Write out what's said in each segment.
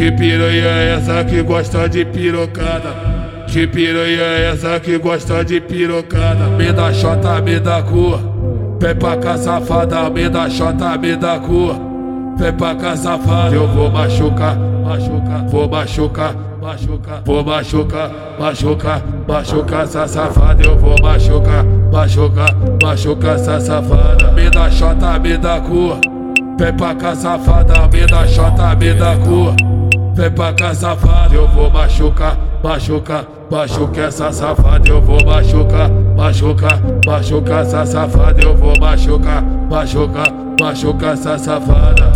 Que piranha é essa que gosta de pirocada? Que piranha é essa que gosta de pirocada? Me dá chota, me dá cor. Vem pra cá, safada, me dá chota, me dá cor. Vem pra cá, safada, eu vou machucar, machucar, vou machucar, machucar, vou machucar, machucar, machucar essa safada, eu vou machucar, machucar, machucar essa safada. Me dá chota, me dá cor. Vem pra cá, safada, me dá chota, me dá cor. Vem pra cá, safada, eu vou machucar, machucar, machucar essa safada, eu vou machucar, machucar, machucar essa safada, eu vou machucar, machucar, machucar essa safada.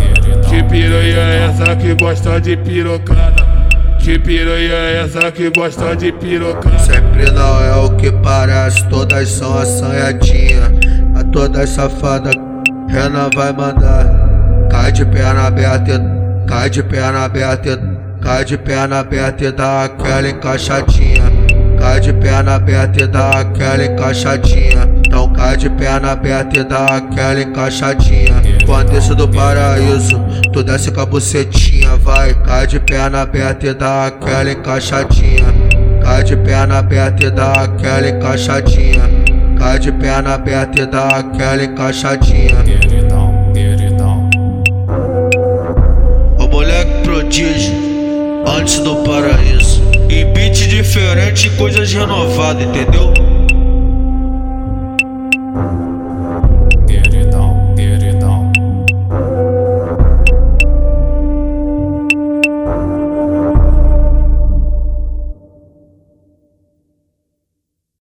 Que piranha é essa que gosta de pirocada? Que piranha é essa que gosta de pirocada? Sempre não é o que parece, todas são assanhadinhas. A todas safadas, Renan vai mandar. Cai de perna aberta Cai de perna aberta, cai de perna aberta e dá aquela encaixadinha. Cai de perna aberta e dá aquela encaixadinha. Então cai de perna aberta e dá aquela encaixadinha. Quando desce do paraíso, tu desce com a bucetinha, vai. Cai de perna aberta e dá aquela encaixadinha. Cai de perna aberta e dá aquela encaixadinha. Cai de perna aberta e dá aquela encaixadinha. Antes do paraíso. E beat diferente, coisas renovadas, entendeu?